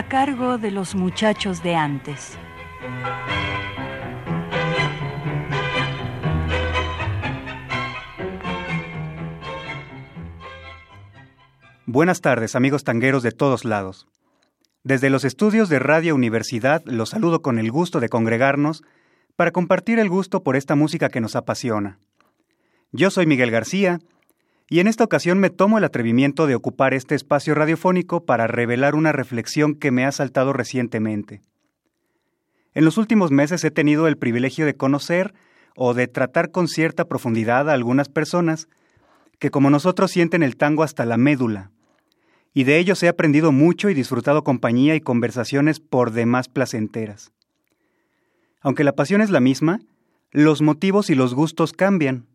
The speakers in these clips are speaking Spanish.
A cargo de los muchachos de antes. Buenas tardes, amigos tangueros de todos lados. Desde los estudios de Radio Universidad los saludo con el gusto de congregarnos para compartir el gusto por esta música que nos apasiona. Yo soy Miguel García y en esta ocasión me tomo el atrevimiento de ocupar este espacio radiofónico para revelar una reflexión que me ha saltado recientemente. En los últimos meses he tenido el privilegio de conocer o de tratar con cierta profundidad a algunas personas que como nosotros sienten el tango hasta la médula, y de ellos he aprendido mucho y disfrutado compañía y conversaciones por demás placenteras. Aunque la pasión es la misma, los motivos y los gustos cambian,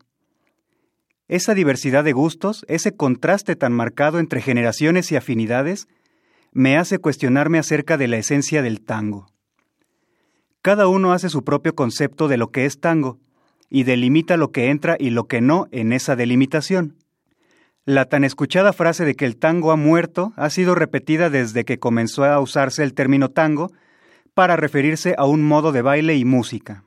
esa diversidad de gustos, ese contraste tan marcado entre generaciones y afinidades, me hace cuestionarme acerca de la esencia del tango. Cada uno hace su propio concepto de lo que es tango, y delimita lo que entra y lo que no en esa delimitación. La tan escuchada frase de que el tango ha muerto ha sido repetida desde que comenzó a usarse el término tango para referirse a un modo de baile y música.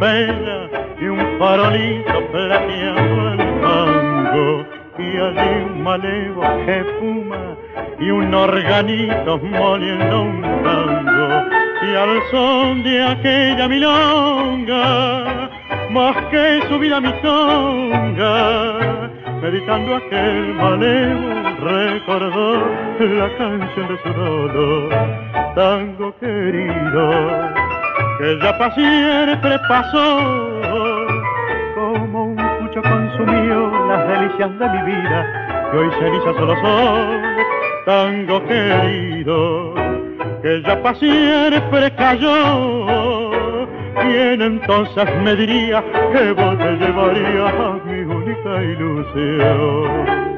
Y un farolito plateando el mango. Y allí un malevo que fuma y un organito moliendo un tango. Y al son de aquella milonga más que subir a mi tonga meditando aquel malevo recordó la canción de su dolor. Que ya para siempre pasó. Como un pucho consumió las delicias de mi vida, que hoy cenizas solo son, tango querido, que ya para siempre cayó. Y entonces me diría que vos te llevarías a mi única ilusión.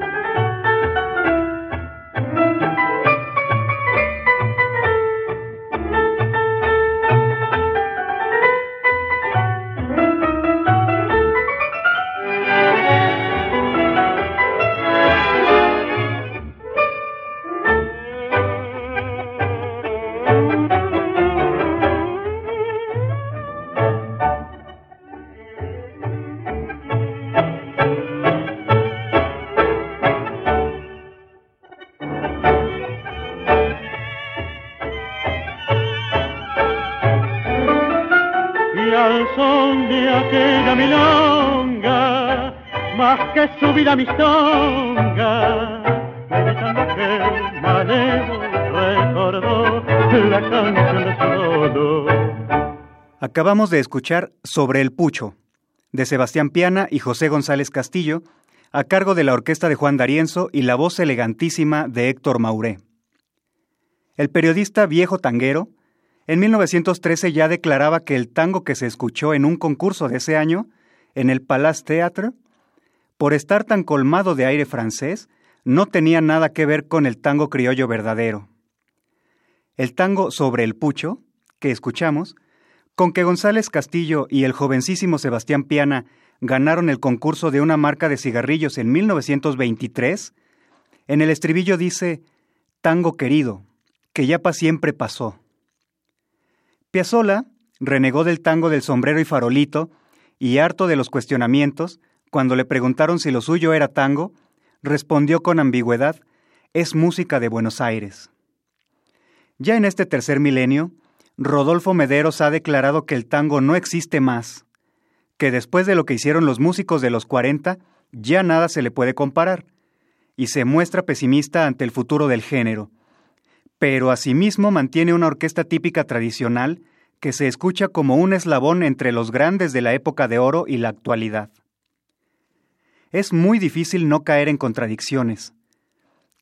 Acabamos de escuchar Sobre el Pucho, de Sebastián Piana y José González Castillo, a cargo de la orquesta de Juan D'Arienzo y la voz elegantísima de Héctor Mauré. El periodista viejo tanguero, en 1913 ya declaraba que el tango que se escuchó en un concurso de ese año, en el Palace Theatre, por estar tan colmado de aire francés, no tenía nada que ver con el tango criollo verdadero. El tango sobre el pucho, que escuchamos, con que González Castillo y el jovencísimo Sebastián Piana ganaron el concurso de una marca de cigarrillos en 1923, en el estribillo dice, Tango querido, que ya pa' siempre pasó. Piazzolla renegó del tango del sombrero y farolito, y harto de los cuestionamientos, cuando le preguntaron si lo suyo era tango, respondió con ambigüedad, es música de Buenos Aires. Ya en este tercer milenio, Rodolfo Mederos ha declarado que el tango no existe más, que después de lo que hicieron los músicos de los 40, ya nada se le puede comparar, y se muestra pesimista ante el futuro del género. Pero asimismo mantiene una orquesta típica tradicional que se escucha como un eslabón entre los grandes de la época de oro y la actualidad. Es muy difícil no caer en contradicciones.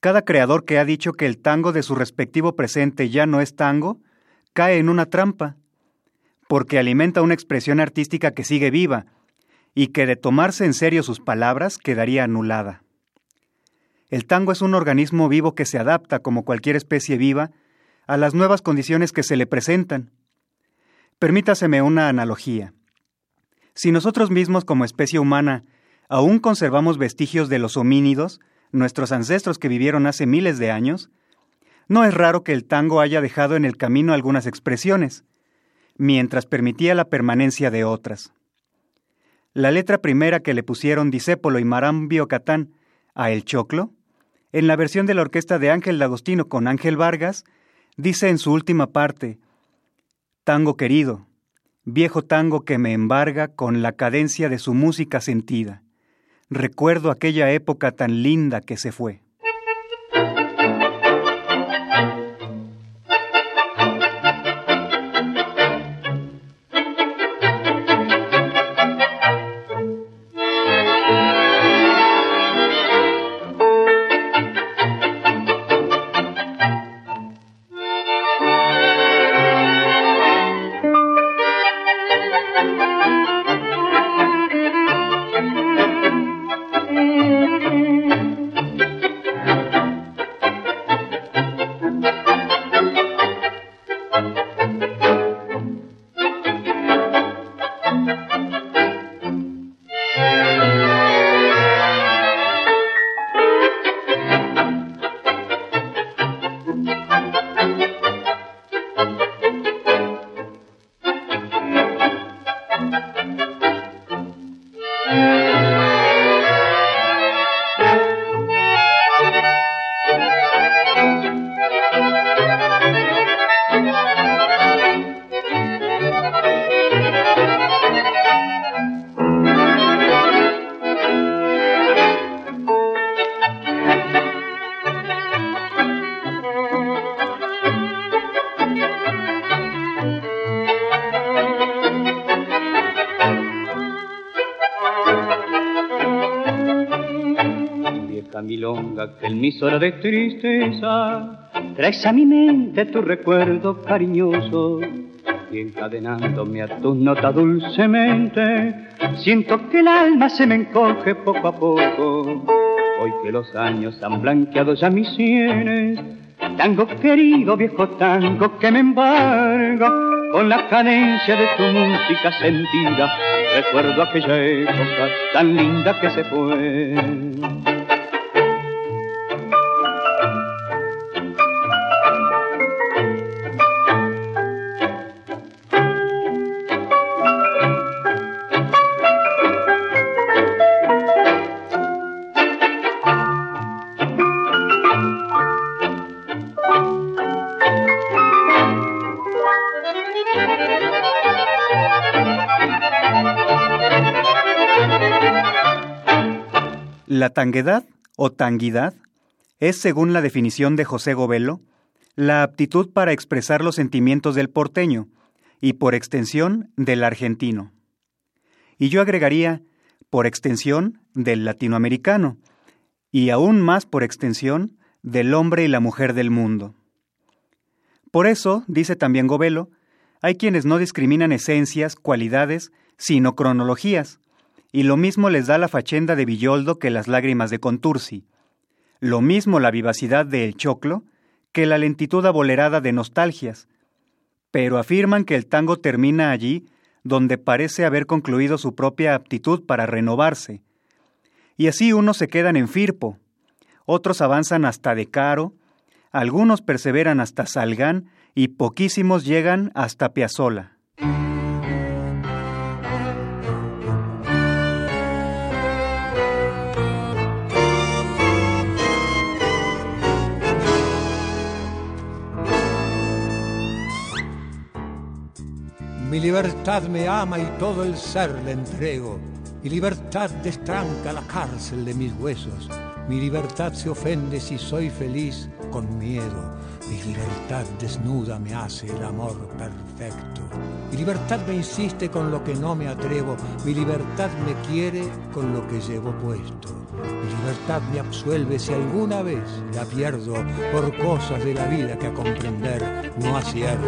Cada creador que ha dicho que el tango de su respectivo presente ya no es tango, cae en una trampa, porque alimenta una expresión artística que sigue viva y que de tomarse en serio sus palabras quedaría anulada. El tango es un organismo vivo que se adapta, como cualquier especie viva, a las nuevas condiciones que se le presentan. Permítaseme una analogía. Si nosotros mismos como especie humana aún conservamos vestigios de los homínidos, nuestros ancestros que vivieron hace miles de años, no es raro que el tango haya dejado en el camino algunas expresiones, mientras permitía la permanencia de otras. La letra primera que le pusieron Disépolo y Marambio Catán a El Choclo, en la versión de la orquesta de Ángel D'Agostino con Ángel Vargas, dice en su última parte, Tango querido, viejo tango que me embarga con la cadencia de su música sentida recuerdo aquella época tan linda que se fue. Que en mis horas de tristeza traes a mi mente tu recuerdo cariñoso y encadenándome a tus notas dulcemente, siento que el alma se me encoge poco a poco. Hoy que los años han blanqueado ya mis sienes, tango querido, viejo tango que me embarga con la cadencia de tu música sentida. Recuerdo aquella época tan linda que se fue. La tanguedad o tanguidad es, según la definición de José Govelo, la aptitud para expresar los sentimientos del porteño y, por extensión, del argentino. Y yo agregaría, por extensión, del latinoamericano, y aún más por extensión, del hombre y la mujer del mundo. Por eso, dice también Govelo, hay quienes no discriminan esencias, cualidades, sino cronologías, y lo mismo les da la fachenda de Villoldo que las lágrimas de Contursi, lo mismo la vivacidad de El Choclo que la lentitud abolerada de Nostalgias, pero afirman que el tango termina allí donde parece haber concluido su propia aptitud para renovarse. Y así unos se quedan en Firpo, otros avanzan hasta Decaro, algunos perseveran hasta Salgán y poquísimos llegan hasta Piazzola. Mi libertad me ama y todo el ser le entrego. Mi libertad destranca la cárcel de mis huesos. Mi libertad se ofende si soy feliz con miedo. Mi libertad desnuda me hace el amor perfecto. Mi libertad me insiste con lo que no me atrevo. Mi libertad me quiere con lo que llevo puesto. Mi libertad me absuelve si alguna vez la pierdo por cosas de la vida que a comprender no acierto.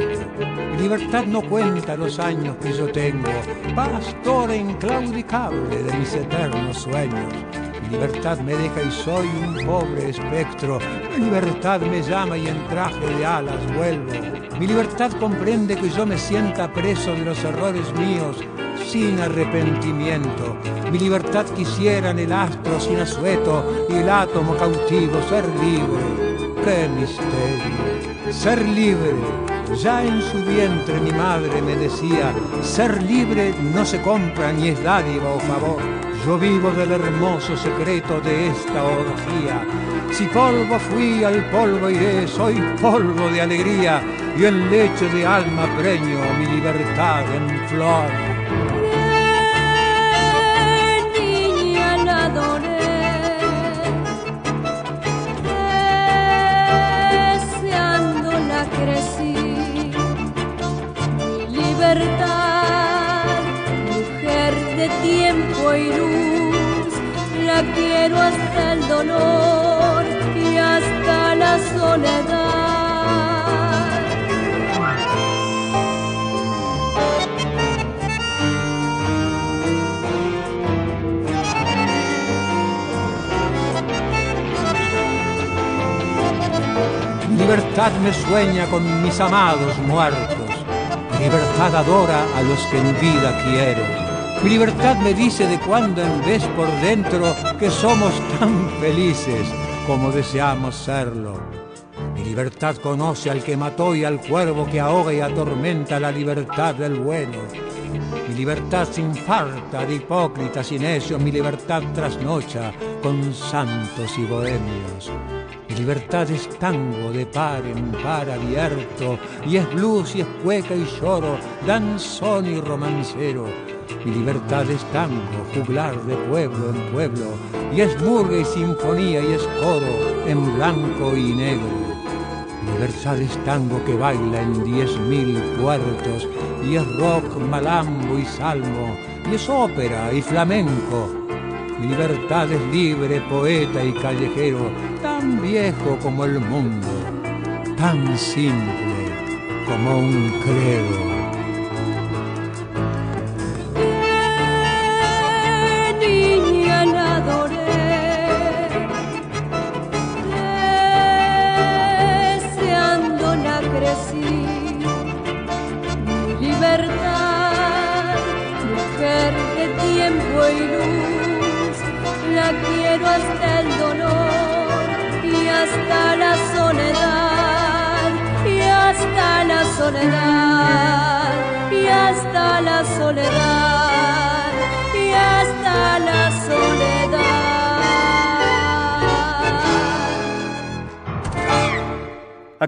Mi libertad no cuenta los años que yo tengo, pastor inclaudicable de mis eternos sueños. Mi libertad me deja y soy un pobre espectro. Mi libertad me llama y en traje de alas vuelvo. Mi libertad comprende que yo me sienta preso de los errores míos sin arrepentimiento. Mi libertad quisiera en el astro sin asueto y el átomo cautivo ser libre. ¡Qué misterio! Ser libre. Ya en su vientre mi madre me decía, ser libre no se compra ni es dádiva o favor. Yo vivo del hermoso secreto de esta orgía. Si polvo fui, al polvo iré, soy polvo de alegría y en leche de alma preño mi libertad en flor. Quiero hasta el dolor y hasta la soledad. Libertad me sueña con mis amados muertos. Libertad adora a los que en vida quiero mi libertad me dice de cuando en vez por dentro que somos tan felices como deseamos serlo. Mi libertad conoce al que mató y al cuervo que ahoga y atormenta la libertad del bueno. Mi libertad sin falta de hipócritas y necios, mi libertad trasnocha con santos y bohemios. Mi libertad es tango de par en par abierto, y es blues y es cueca y lloro, danzón y romancero libertad es tango, juglar de pueblo en pueblo, y es murga y sinfonía y es coro en blanco y negro. Libertad es tango que baila en diez mil puertos, y es rock, malambo y salmo, y es ópera y flamenco. Libertad es libre, poeta y callejero, tan viejo como el mundo, tan simple como un credo.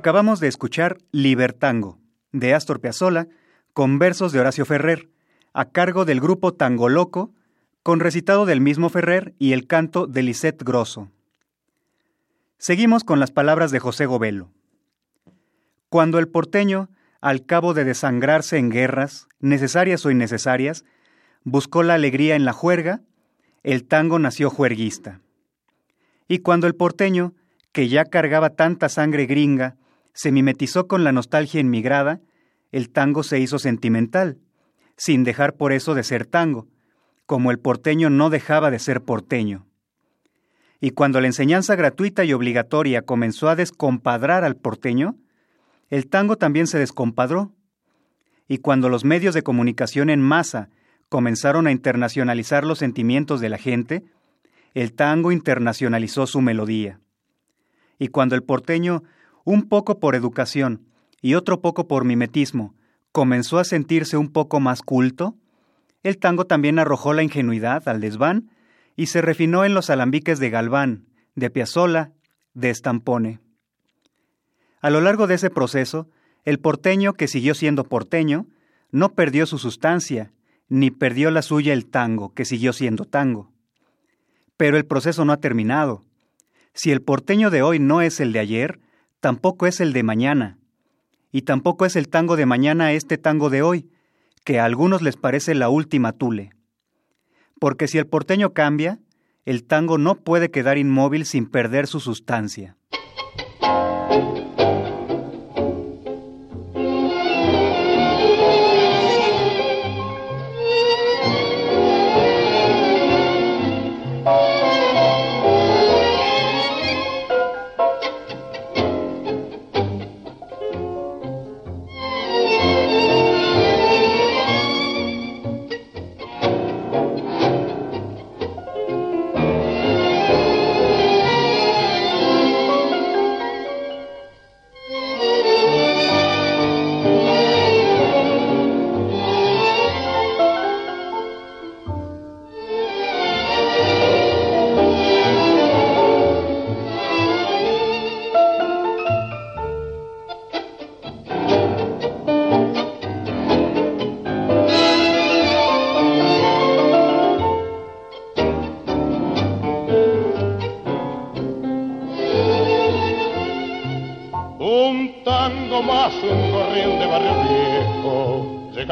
Acabamos de escuchar Libertango de Astor Piazzolla con versos de Horacio Ferrer a cargo del grupo Tango Loco con recitado del mismo Ferrer y el canto de Lisette Grosso. Seguimos con las palabras de José Govelo. Cuando el porteño, al cabo de desangrarse en guerras, necesarias o innecesarias, buscó la alegría en la juerga, el tango nació juerguista. Y cuando el porteño, que ya cargaba tanta sangre gringa, se mimetizó con la nostalgia inmigrada, el tango se hizo sentimental, sin dejar por eso de ser tango, como el porteño no dejaba de ser porteño. Y cuando la enseñanza gratuita y obligatoria comenzó a descompadrar al porteño, el tango también se descompadró. y cuando los medios de comunicación en masa comenzaron a internacionalizar los sentimientos de la gente, el tango internacionalizó su melodía. Y cuando el porteño, un poco por educación y otro poco por mimetismo, comenzó a sentirse un poco más culto, el tango también arrojó la ingenuidad al desván y se refinó en los alambiques de Galván, de Piazzolla, de Estampone. A lo largo de ese proceso, el porteño que siguió siendo porteño no perdió su sustancia, ni perdió la suya el tango, que siguió siendo tango. Pero el proceso no ha terminado. Si el porteño de hoy no es el de ayer, tampoco es el de mañana. Y tampoco es el tango de mañana este tango de hoy, que a algunos les parece la última tule. Porque si el porteño cambia, el tango no puede quedar inmóvil sin perder su sustancia.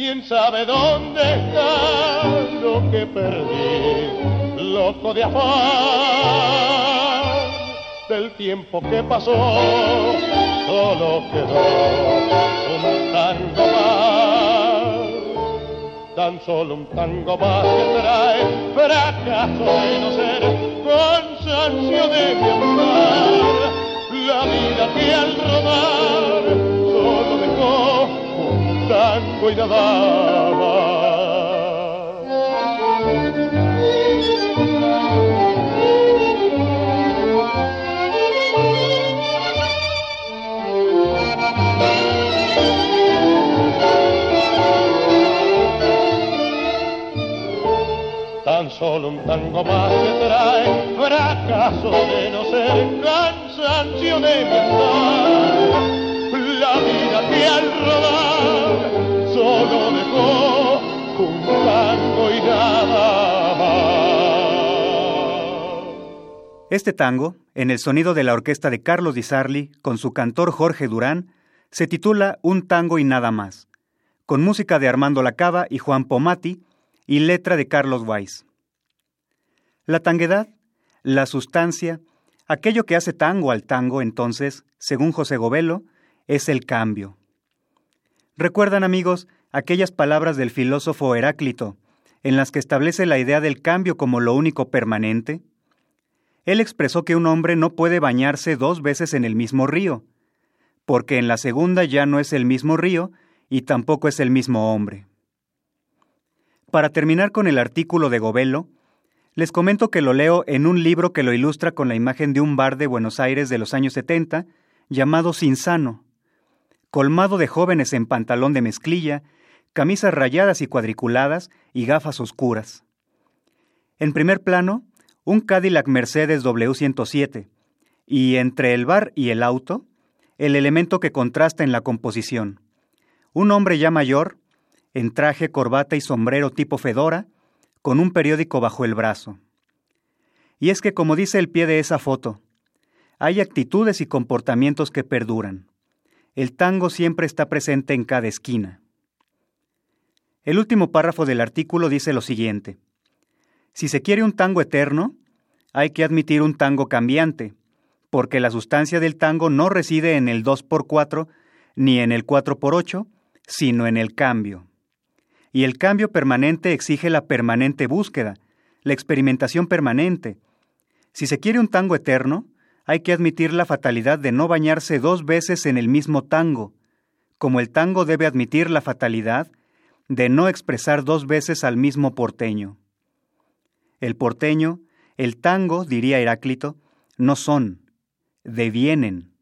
¿Quién sabe dónde está lo que perdí, loco de afán del tiempo que pasó? Solo quedó un tango más, tan solo un tango más que trae fracaso de no ser cansancio de mi andar, la vida que al un tango y tan solo un tango más que trae fracaso de no ser cansancio de mi. La vida que al rodar solo dejó un y nada. Este tango, en el sonido de la orquesta de Carlos Di Sarli, con su cantor Jorge Durán, se titula Un tango y nada más, con música de Armando Lacaba y Juan Pomati y letra de Carlos Weiss. La tanguedad, la sustancia, aquello que hace tango al tango, entonces, según José Govelo, es el cambio. ¿Recuerdan, amigos, aquellas palabras del filósofo Heráclito, en las que establece la idea del cambio como lo único permanente? Él expresó que un hombre no puede bañarse dos veces en el mismo río, porque en la segunda ya no es el mismo río y tampoco es el mismo hombre. Para terminar con el artículo de Govelo, les comento que lo leo en un libro que lo ilustra con la imagen de un bar de Buenos Aires de los años 70, llamado Sinsano, colmado de jóvenes en pantalón de mezclilla, camisas rayadas y cuadriculadas y gafas oscuras. En primer plano, un Cadillac Mercedes W107, y entre el bar y el auto, el elemento que contrasta en la composición. Un hombre ya mayor, en traje, corbata y sombrero tipo fedora, con un periódico bajo el brazo. Y es que, como dice el pie de esa foto, hay actitudes y comportamientos que perduran. El tango siempre está presente en cada esquina. El último párrafo del artículo dice lo siguiente. Si se quiere un tango eterno, hay que admitir un tango cambiante, porque la sustancia del tango no reside en el 2x4 ni en el 4x8, sino en el cambio. Y el cambio permanente exige la permanente búsqueda, la experimentación permanente. Si se quiere un tango eterno, hay que admitir la fatalidad de no bañarse dos veces en el mismo tango, como el tango debe admitir la fatalidad de no expresar dos veces al mismo porteño. El porteño, el tango, diría Heráclito, no son, devienen.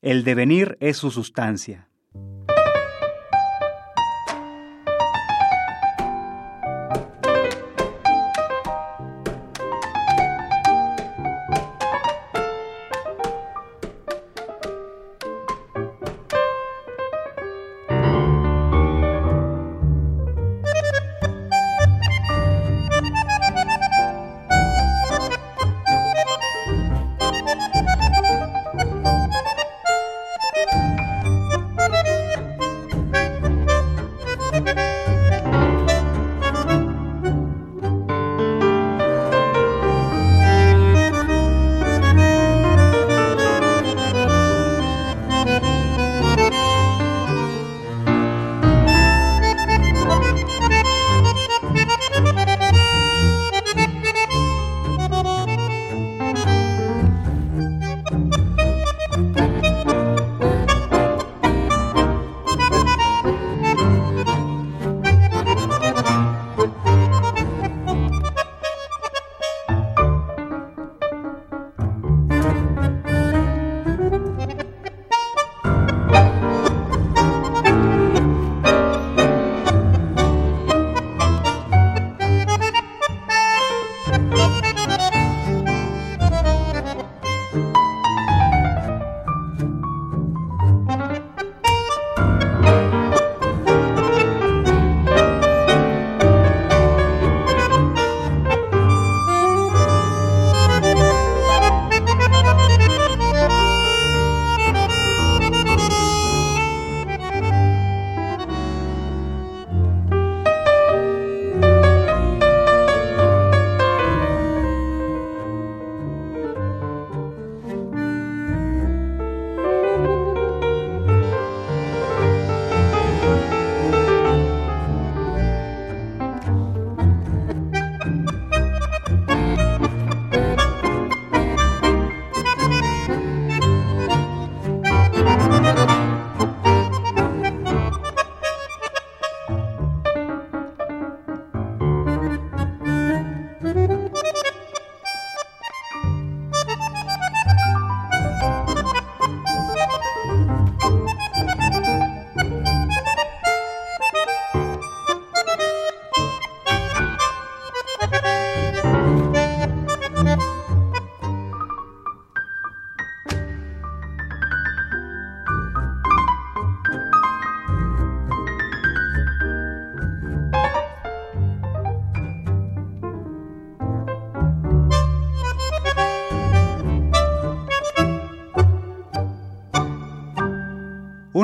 El devenir es su sustancia.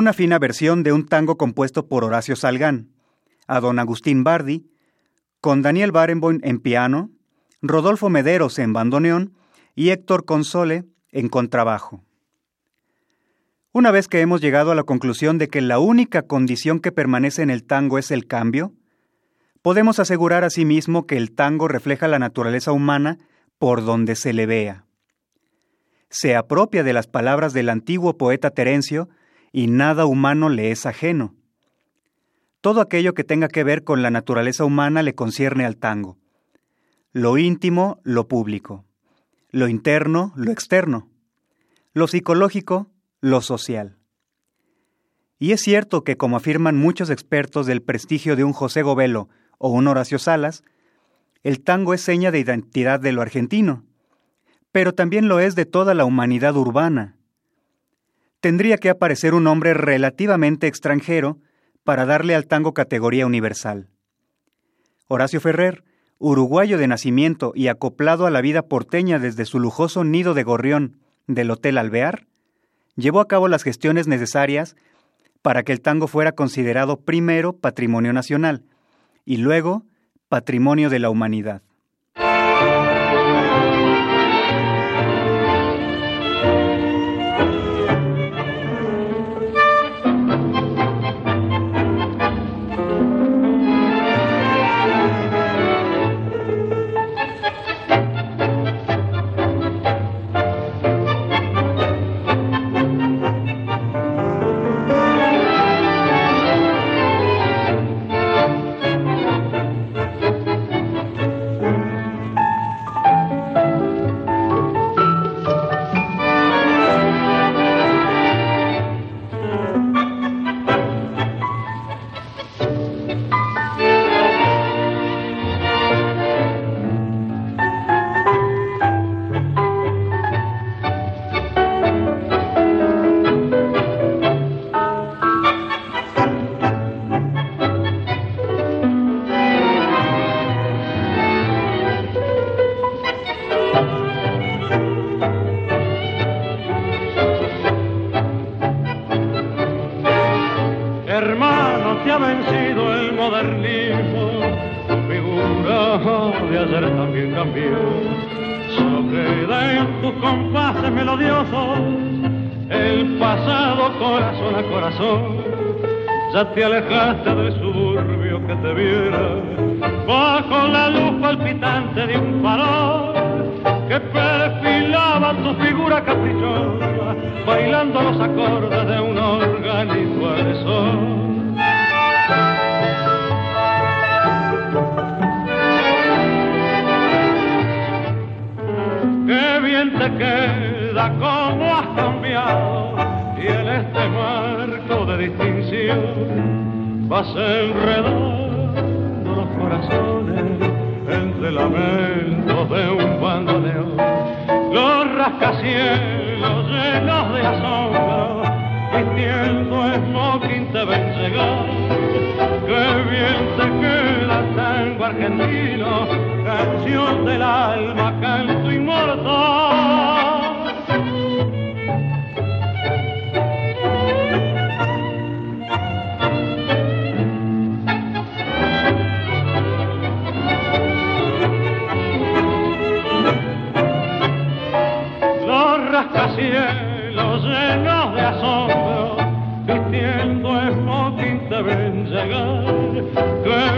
Una fina versión de un tango compuesto por Horacio Salgán, a don Agustín Bardi, con Daniel Barenboim en piano, Rodolfo Mederos en bandoneón y Héctor Console en contrabajo. Una vez que hemos llegado a la conclusión de que la única condición que permanece en el tango es el cambio, podemos asegurar asimismo que el tango refleja la naturaleza humana por donde se le vea. Se apropia de las palabras del antiguo poeta Terencio y nada humano le es ajeno. Todo aquello que tenga que ver con la naturaleza humana le concierne al tango. Lo íntimo, lo público. Lo interno, lo externo. Lo psicológico, lo social. Y es cierto que, como afirman muchos expertos del prestigio de un José Govelo o un Horacio Salas, el tango es seña de identidad de lo argentino, pero también lo es de toda la humanidad urbana tendría que aparecer un hombre relativamente extranjero para darle al tango categoría universal. Horacio Ferrer, uruguayo de nacimiento y acoplado a la vida porteña desde su lujoso nido de gorrión del Hotel Alvear, llevó a cabo las gestiones necesarias para que el tango fuera considerado primero patrimonio nacional y luego Patrimonio de la Humanidad. Te alejaste del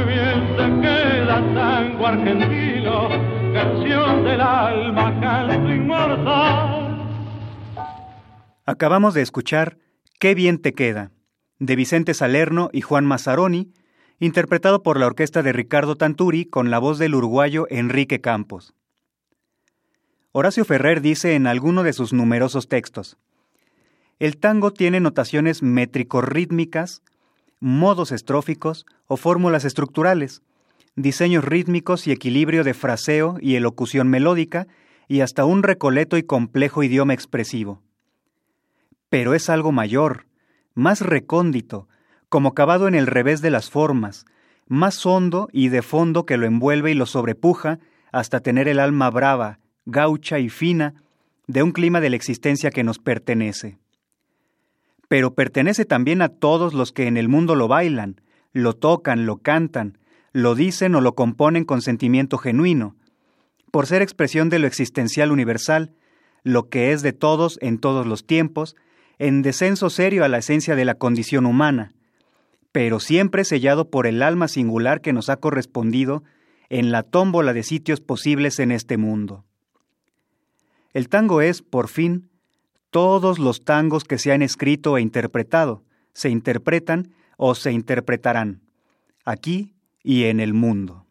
bien te queda tango argentino, canción del alma, canto inmortal. Acabamos de escuchar Qué bien te queda, de Vicente Salerno y Juan Mazzaroni, interpretado por la orquesta de Ricardo Tanturi con la voz del uruguayo Enrique Campos. Horacio Ferrer dice en alguno de sus numerosos textos, el tango tiene notaciones métrico-rítmicas, modos estróficos o fórmulas estructurales, diseños rítmicos y equilibrio de fraseo y elocución melódica, y hasta un recoleto y complejo idioma expresivo. Pero es algo mayor, más recóndito, como cavado en el revés de las formas, más hondo y de fondo que lo envuelve y lo sobrepuja hasta tener el alma brava, gaucha y fina de un clima de la existencia que nos pertenece. Pero pertenece también a todos los que en el mundo lo bailan, lo tocan, lo cantan, lo dicen o lo componen con sentimiento genuino, por ser expresión de lo existencial universal, lo que es de todos en todos los tiempos, en descenso serio a la esencia de la condición humana, pero siempre sellado por el alma singular que nos ha correspondido en la tómbola de sitios posibles en este mundo. El tango es, por fin, todos los tangos que se han escrito e interpretado, se interpretan o se interpretarán, aquí y en el mundo.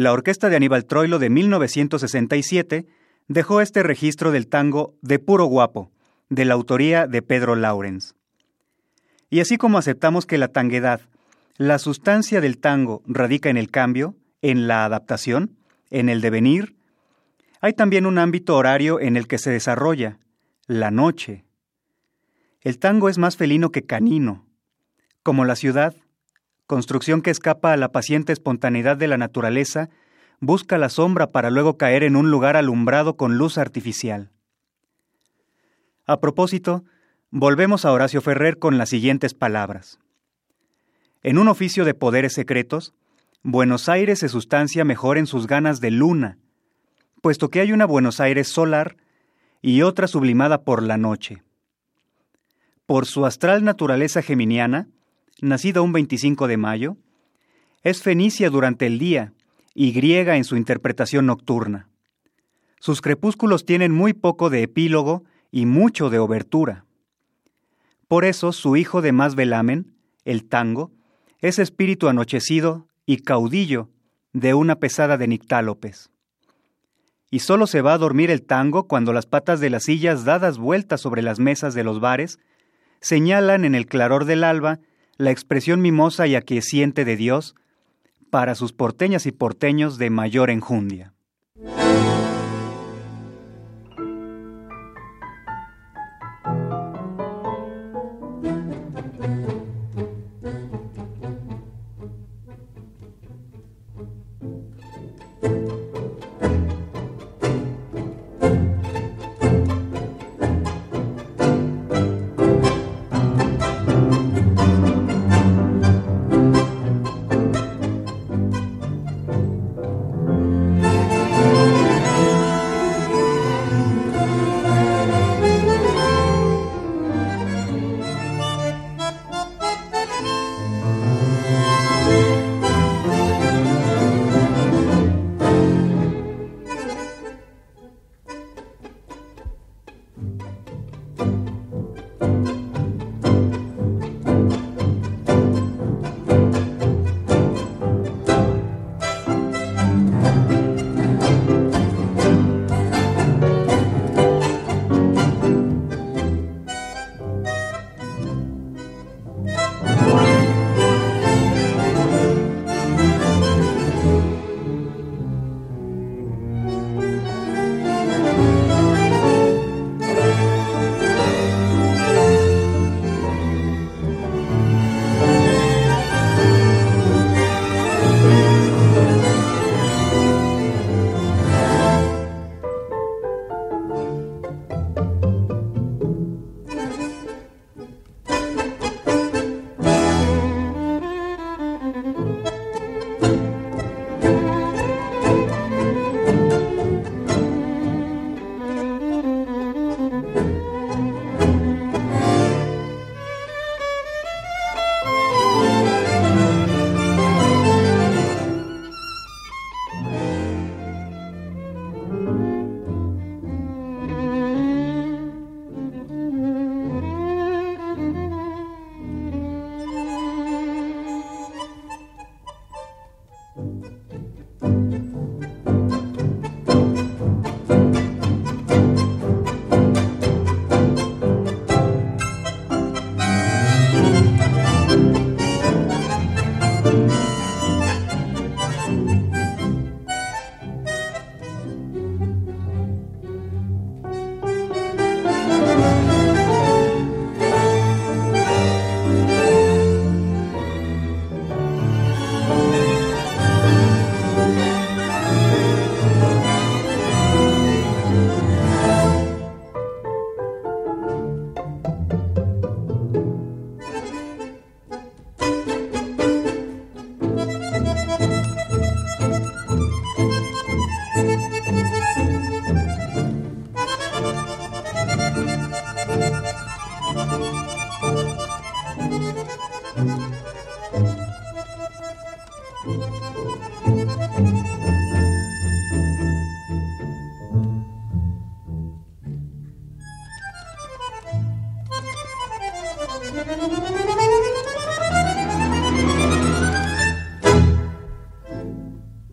La orquesta de Aníbal Troilo de 1967 dejó este registro del tango de puro guapo, de la autoría de Pedro Laurens. Y así como aceptamos que la tanguedad, la sustancia del tango radica en el cambio, en la adaptación, en el devenir, hay también un ámbito horario en el que se desarrolla, la noche. El tango es más felino que canino, como la ciudad, construcción que escapa a la paciente espontaneidad de la naturaleza, busca la sombra para luego caer en un lugar alumbrado con luz artificial. A propósito, volvemos a Horacio Ferrer con las siguientes palabras. En un oficio de poderes secretos, Buenos Aires se sustancia mejor en sus ganas de luna, puesto que hay una Buenos Aires solar y otra sublimada por la noche. Por su astral naturaleza geminiana, nacida un 25 de mayo, es fenicia durante el día y griega en su interpretación nocturna. Sus crepúsculos tienen muy poco de epílogo y mucho de obertura. Por eso su hijo de más velamen, el tango, es espíritu anochecido y caudillo de una pesada de nictálopes. Y solo se va a dormir el tango cuando las patas de las sillas dadas vueltas sobre las mesas de los bares señalan en el claror del alba la expresión mimosa y aquiesciente de Dios para sus porteñas y porteños de mayor enjundia.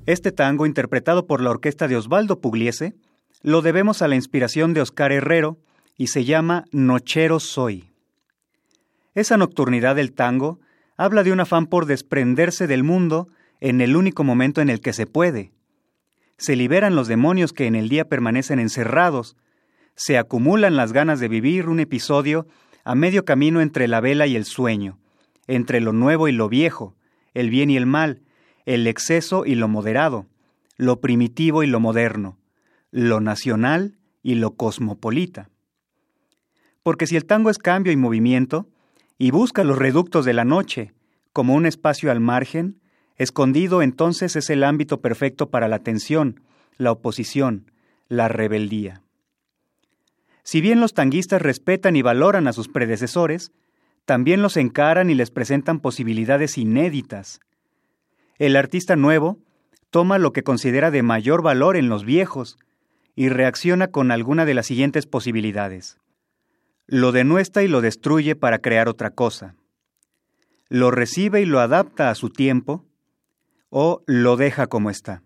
Este tango, interpretado por la orquesta de Osvaldo Pugliese, lo debemos a la inspiración de Oscar Herrero y se llama Nochero Soy. Esa nocturnidad del tango habla de un afán por desprenderse del mundo en el único momento en el que se puede. Se liberan los demonios que en el día permanecen encerrados, se acumulan las ganas de vivir un episodio a medio camino entre la vela y el sueño, entre lo nuevo y lo viejo, el bien y el mal, el exceso y lo moderado, lo primitivo y lo moderno, lo nacional y lo cosmopolita. Porque si el tango es cambio y movimiento, y busca los reductos de la noche como un espacio al margen, escondido entonces es el ámbito perfecto para la tensión, la oposición, la rebeldía. Si bien los tanguistas respetan y valoran a sus predecesores, también los encaran y les presentan posibilidades inéditas, el artista nuevo toma lo que considera de mayor valor en los viejos y reacciona con alguna de las siguientes posibilidades. Lo denuesta y lo destruye para crear otra cosa. Lo recibe y lo adapta a su tiempo o lo deja como está.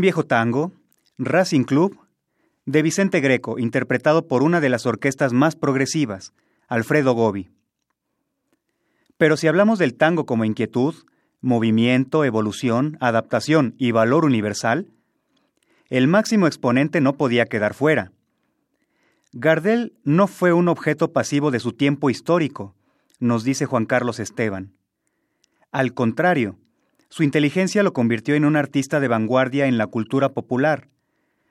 Viejo tango, Racing Club, de Vicente Greco, interpretado por una de las orquestas más progresivas, Alfredo Gobi. Pero si hablamos del tango como inquietud, movimiento, evolución, adaptación y valor universal, el máximo exponente no podía quedar fuera. Gardel no fue un objeto pasivo de su tiempo histórico, nos dice Juan Carlos Esteban. Al contrario, su inteligencia lo convirtió en un artista de vanguardia en la cultura popular,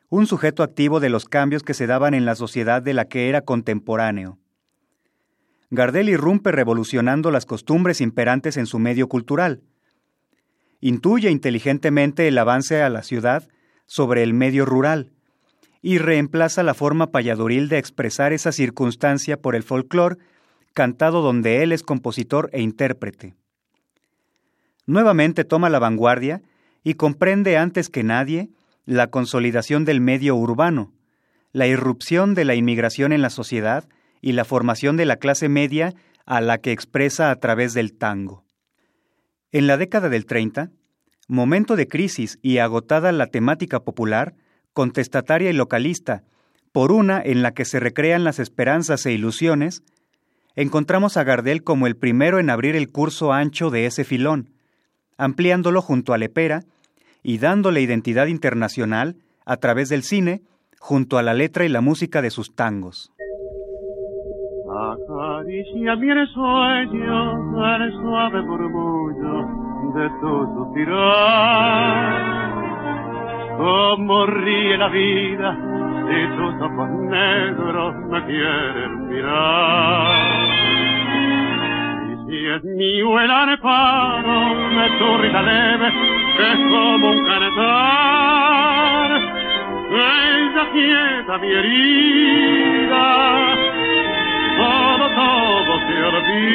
un sujeto activo de los cambios que se daban en la sociedad de la que era contemporáneo. Gardel irrumpe revolucionando las costumbres imperantes en su medio cultural. Intuye inteligentemente el avance a la ciudad sobre el medio rural y reemplaza la forma payadoril de expresar esa circunstancia por el folclore cantado donde él es compositor e intérprete nuevamente toma la vanguardia y comprende antes que nadie la consolidación del medio urbano, la irrupción de la inmigración en la sociedad y la formación de la clase media a la que expresa a través del tango. En la década del 30, momento de crisis y agotada la temática popular, contestataria y localista, por una en la que se recrean las esperanzas e ilusiones, encontramos a Gardel como el primero en abrir el curso ancho de ese filón, ampliándolo junto a Lepera y dándole identidad internacional a través del cine, junto a la letra y la música de sus tangos. Acaricia mi sueño el suave murmullo de tu suspirar. Como ríe la vida si tus ojos negros me quieren mirar. Y es mío el areparo de tu risa leve, que es como un cantar. Ella quieta mi herida todo, todo se olvida.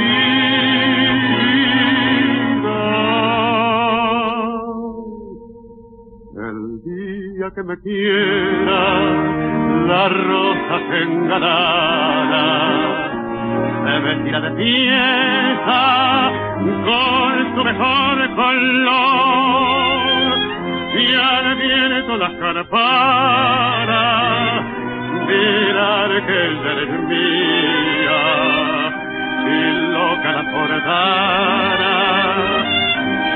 El día que me quiera, la rosa se engalara, se vestirá de fiesta con su mejor color. Y al viento las carparas mirar que ella eres mía y loca la portara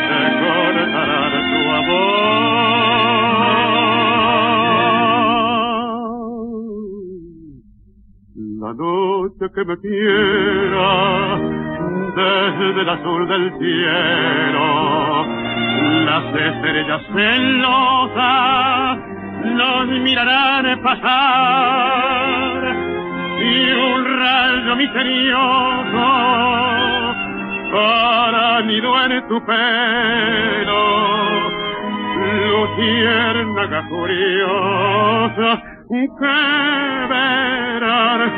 se cortará de tu amor la noche que me quiera desde el azul del cielo las estrellas celosas nos mirarán pasar y un rayo misterioso para nido en tu pelo luciérnaga curiosa que verán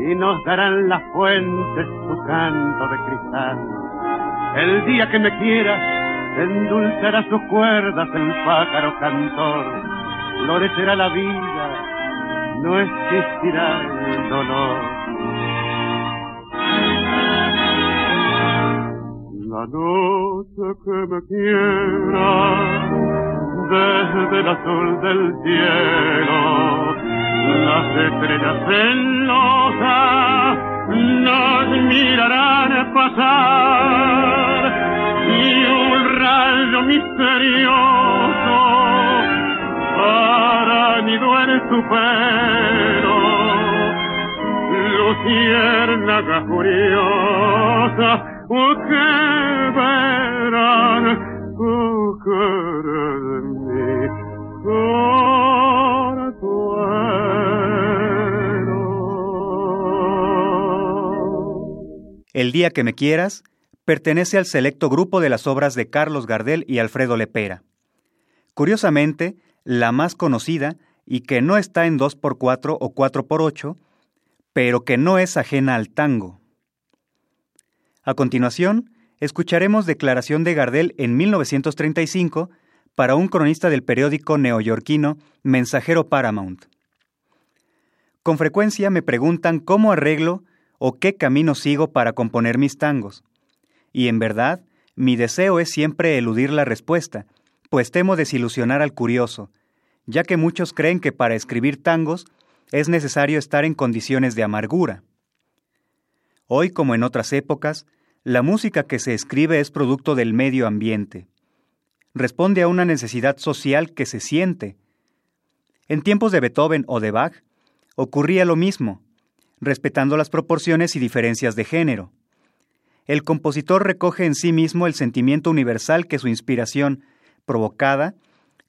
Y nos darán las fuentes su canto de cristal. El día que me quiera endulzará sus cuerdas el pájaro cantor. Florecerá la vida, no existirá el dolor. La noche que me quiera desde el azul del cielo, las estrellas celosas nos mirarán pasar y un rayo misterioso para nido en tu pelo, luciérnaga curiosa que verán de mí El día que me quieras pertenece al selecto grupo de las obras de Carlos Gardel y Alfredo Lepera. Curiosamente, la más conocida y que no está en 2x4 o 4x8, pero que no es ajena al tango. A continuación, escucharemos declaración de Gardel en 1935 para un cronista del periódico neoyorquino Mensajero Paramount. Con frecuencia me preguntan cómo arreglo o qué camino sigo para componer mis tangos. Y en verdad, mi deseo es siempre eludir la respuesta, pues temo desilusionar al curioso, ya que muchos creen que para escribir tangos es necesario estar en condiciones de amargura. Hoy, como en otras épocas, la música que se escribe es producto del medio ambiente. Responde a una necesidad social que se siente. En tiempos de Beethoven o de Bach, ocurría lo mismo, respetando las proporciones y diferencias de género. El compositor recoge en sí mismo el sentimiento universal que su inspiración, provocada,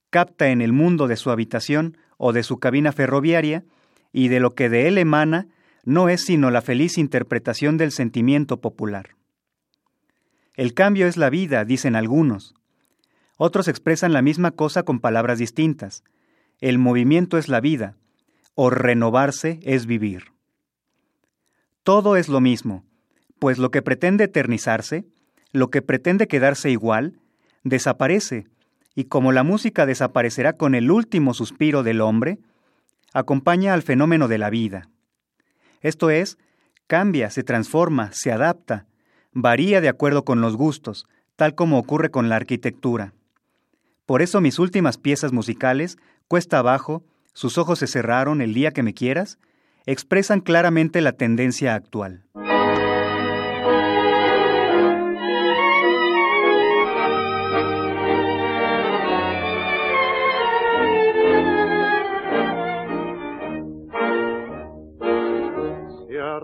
capta en el mundo de su habitación o de su cabina ferroviaria, y de lo que de él emana no es sino la feliz interpretación del sentimiento popular. El cambio es la vida, dicen algunos. Otros expresan la misma cosa con palabras distintas. El movimiento es la vida, o renovarse es vivir. Todo es lo mismo, pues lo que pretende eternizarse, lo que pretende quedarse igual, desaparece, y como la música desaparecerá con el último suspiro del hombre, acompaña al fenómeno de la vida. Esto es, cambia, se transforma, se adapta, varía de acuerdo con los gustos, tal como ocurre con la arquitectura. Por eso mis últimas piezas musicales, Cuesta abajo, Sus ojos se cerraron el día que me quieras, expresan claramente la tendencia actual.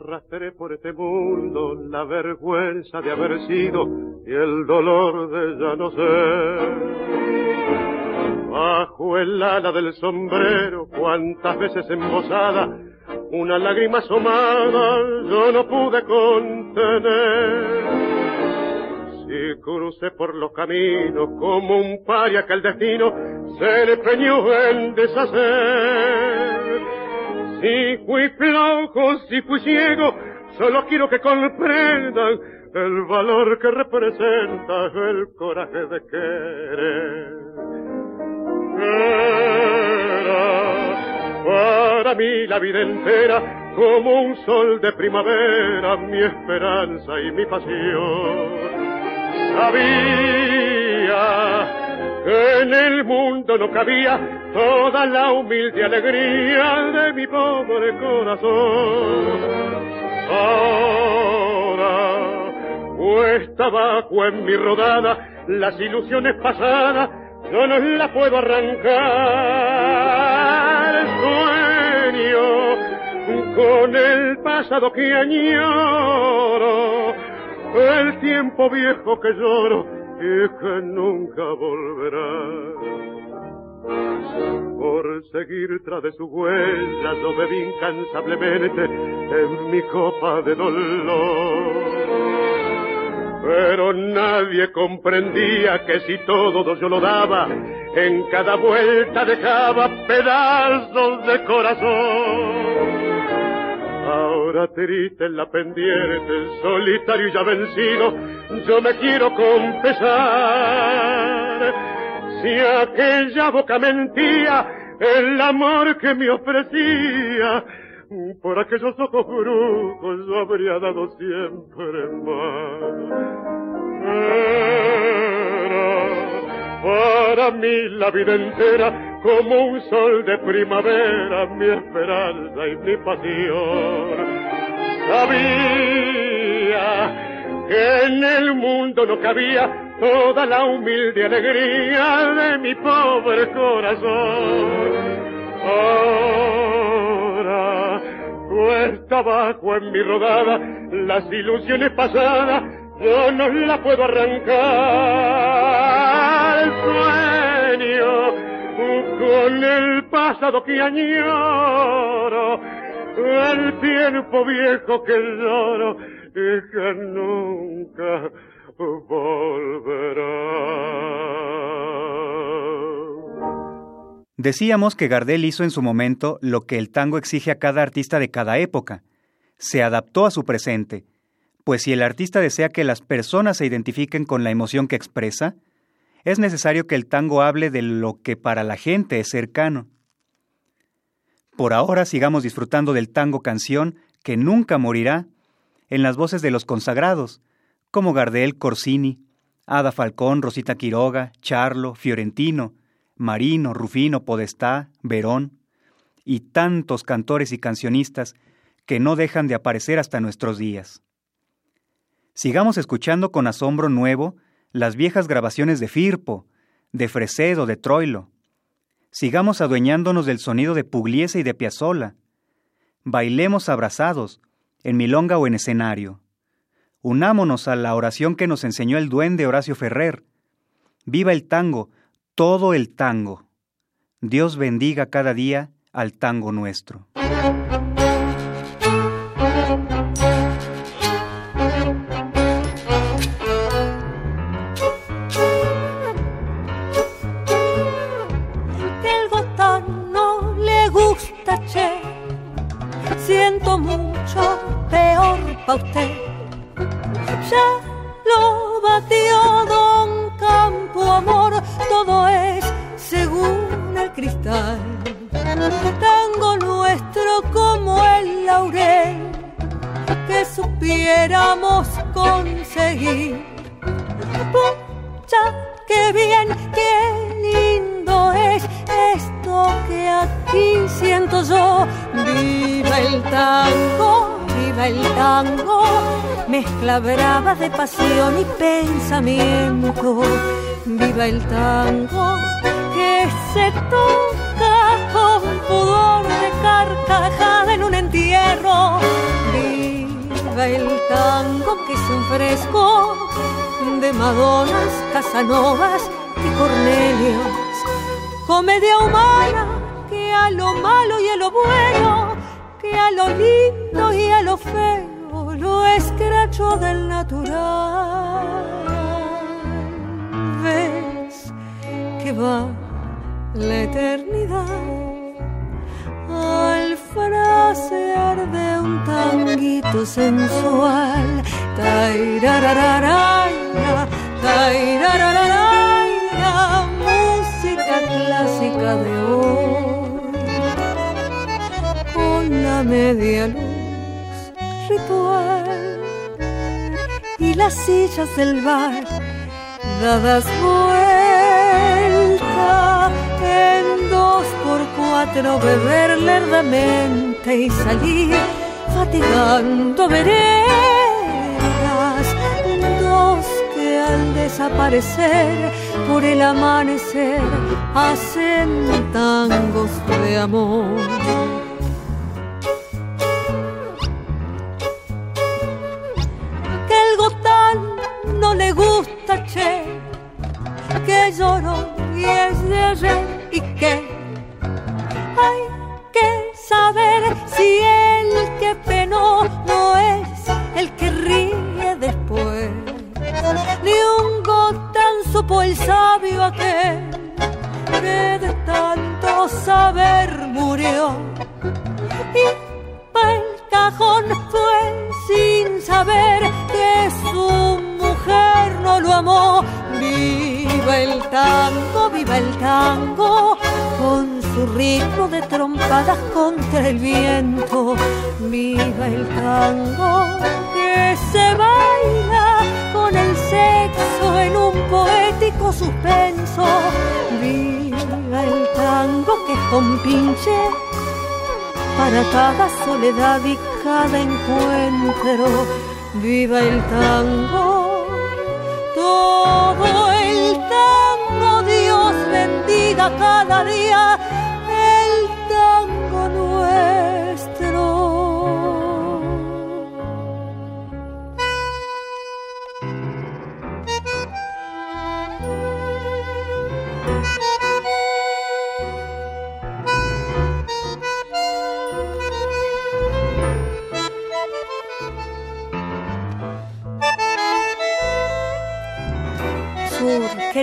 arrastré por este mundo la vergüenza de haber sido y el dolor de ya no ser. Bajo el ala del sombrero, cuántas veces embosada, una lágrima asomada yo no pude contener. Si crucé por los caminos como un paria que el destino se le preñó en deshacer si fui flojo, si fui ciego, solo quiero que comprendan el valor que representa el coraje de querer. Para mí la vida entera como un sol de primavera, mi esperanza y mi pasión. Sabía en el mundo no cabía toda la humilde alegría de mi pobre corazón. Ahora, cuesta abajo en mi rodada, las ilusiones pasadas, yo no las puedo arrancar. Sueño con el pasado que añoro, el tiempo viejo que lloro y que nunca volverá. Por seguir tras de su huella yo bebí incansablemente en mi copa de dolor. Pero nadie comprendía que si todo yo lo daba, en cada vuelta dejaba pedazos de corazón. Ahora triste en la pendiente, solitario y ya vencido, yo me quiero confesar. Si aquella boca mentía, el amor que me ofrecía, por aquellos ojos brujos yo habría dado siempre más. para mí la vida entera como un sol de primavera, mi esperanza y mi pasión. Sabía que en el mundo no cabía toda la humilde alegría de mi pobre corazón. Ahora cuesta abajo en mi rodada las ilusiones pasadas, yo no las puedo arrancar. El sueño con el pasado que añoro, el tiempo viejo que lloro y que nunca volverá. Decíamos que Gardel hizo en su momento lo que el tango exige a cada artista de cada época. Se adaptó a su presente, pues si el artista desea que las personas se identifiquen con la emoción que expresa, es necesario que el tango hable de lo que para la gente es cercano. Por ahora sigamos disfrutando del tango canción que nunca morirá en las voces de los consagrados, como Gardel, Corsini, Ada Falcón, Rosita Quiroga, Charlo, Fiorentino, Marino, Rufino, Podestá, Verón, y tantos cantores y cancionistas que no dejan de aparecer hasta nuestros días. Sigamos escuchando con asombro nuevo las viejas grabaciones de Firpo, de Fresedo, de Troilo. Sigamos adueñándonos del sonido de Pugliese y de Piazzolla. Bailemos abrazados, en milonga o en escenario. Unámonos a la oración que nos enseñó el duende Horacio Ferrer. Viva el tango, todo el tango. Dios bendiga cada día al tango nuestro. Supiéramos conseguir. Pucha, qué bien, qué lindo es esto que aquí siento yo. Viva el tango, viva el tango, mezcla brava de pasión y pensamiento. Viva el tango que se toca con pudor de carcajada en un entierro. Viva el tango que es un fresco de Madonas, Casanovas y Cornelios. Comedia humana que a lo malo y a lo bueno, que a lo lindo y a lo feo lo escracho del natural. Ves que va la eternidad al frasear de un tanguito sensual. Tairarararaira, tairarararaira, música clásica de hoy. Con la media luz ritual y las sillas del bar dadas vuelta en dos por cuatro beber lerdamente y salir fatigando veredas dos que al desaparecer por el amanecer hacen tangos de amor. Que el gotán no le gusta che que lloró y es de re y que contra el viento. Viva el tango que se baila con el sexo en un poético suspenso. Viva el tango que compinche para cada soledad y cada encuentro. Viva el tango, todo el tango, Dios bendiga cada día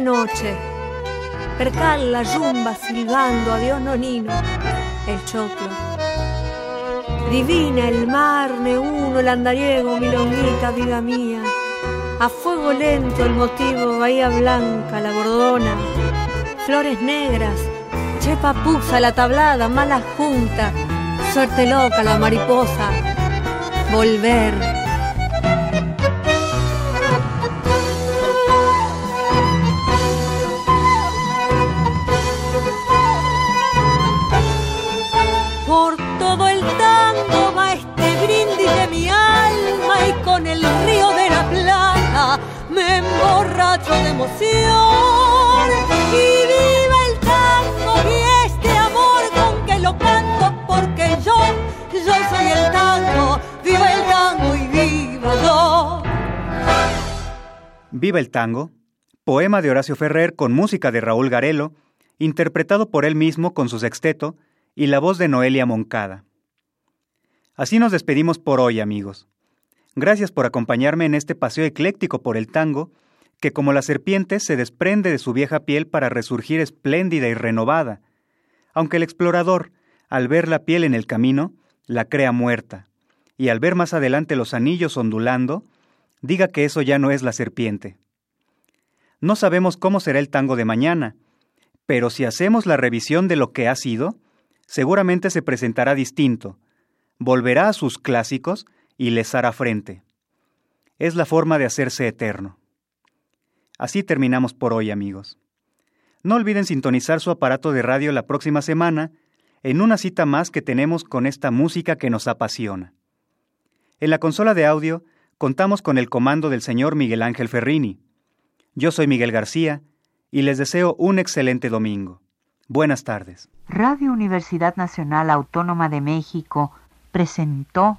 noche. Percal la rumba silbando a Dios nonino, el choclo. Divina el mar, uno el andariego, milonguita, vida mía. A fuego lento el motivo, bahía blanca, la bordona. Flores negras, chepa pusa la tablada, mala junta. Suerte loca la mariposa. Volver. Y viva el tango y este amor con que lo canto porque yo, yo soy el tango. Viva el tango y viva yo. Viva el tango, poema de Horacio Ferrer con música de Raúl Garelo, interpretado por él mismo con su sexteto y la voz de Noelia Moncada. Así nos despedimos por hoy, amigos. Gracias por acompañarme en este paseo ecléctico por el tango, que como la serpiente se desprende de su vieja piel para resurgir espléndida y renovada, aunque el explorador, al ver la piel en el camino, la crea muerta, y al ver más adelante los anillos ondulando, diga que eso ya no es la serpiente. No sabemos cómo será el tango de mañana, Pero si hacemos la revisión de lo que ha sido, seguramente se presentará distinto, volverá a sus clásicos y les hará frente. Es la forma de hacerse eterno. Así terminamos por hoy, amigos. No olviden sintonizar su aparato de radio la próxima semana en una cita más que tenemos con esta música que nos apasiona. En la consola de audio contamos con el comando del señor Miguel Ángel Ferrini. Yo soy Miguel García y les deseo un excelente domingo. Buenas tardes. Radio Universidad Nacional Autónoma de México presentó